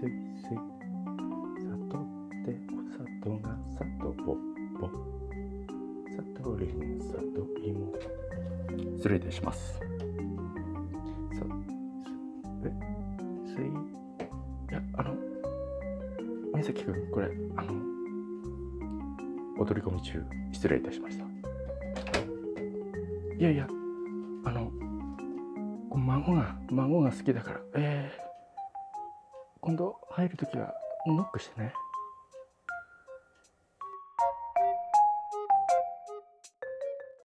すいすい砂糖ってお砂糖が砂糖ぼぼ砂糖りん砂糖芋失礼いたしますさえすいいやあの宮崎くんこれあの踊り込み中失礼いたしましたいやいや孫が孫が好きだから。えー、今度入る時はノックしてね。